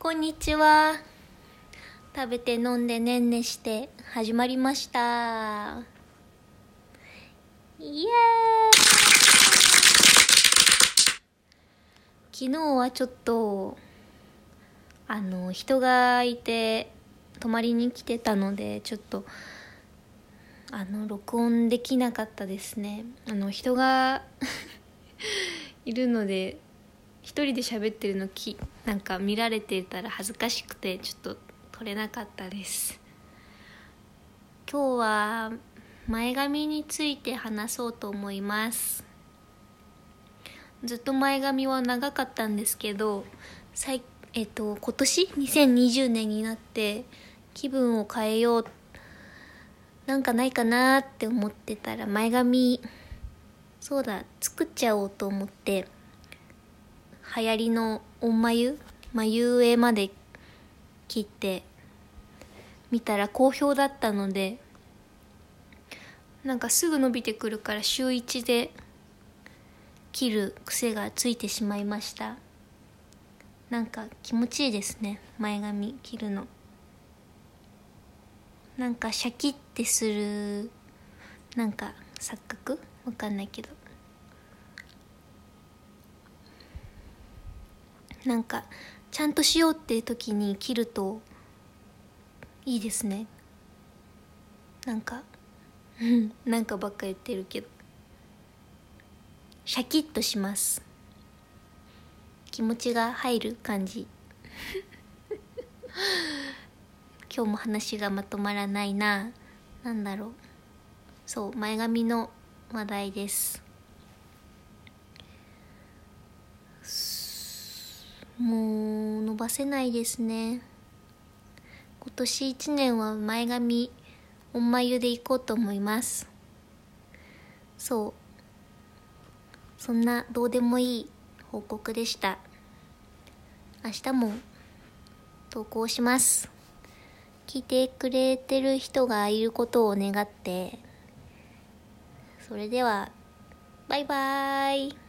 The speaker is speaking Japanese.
こんにちは。食べて飲んでねんねして始まりました。イエーイ昨日はちょっと、あの、人がいて泊まりに来てたので、ちょっと、あの、録音できなかったですね。あの、人が いるので、一人で喋ってるのきなんか見られてたら恥ずかしくてちょっと撮れなかったです。今日は前髪について話そうと思います。ずっと前髪は長かったんですけど最えっと今年？2020年になって気分を変えよう。なんかないかなって思ってたら前髪そうだ作っちゃおうと思って。流行りの音眉眉上まで切って見たら好評だったのでなんかすぐ伸びてくるから週1で切る癖がついてしまいました。なんか気持ちいいですね前髪切るの。なんかシャキッてするなんか錯覚？わかんないけど。なんかちゃんとしようっていう時に切るといいですね。なんかうんなんかばっか言ってるけど。シャキッとします。気持ちが入る感じ。今日も話がまとまらないな。なんだろう。そう前髪の話題です。もう伸ばせないですね。今年1年は前髪音眉でいこうと思います。そう。そんなどうでもいい報告でした。明日も投稿します。聞いてくれてる人がいることを願って。それではバイバーイ。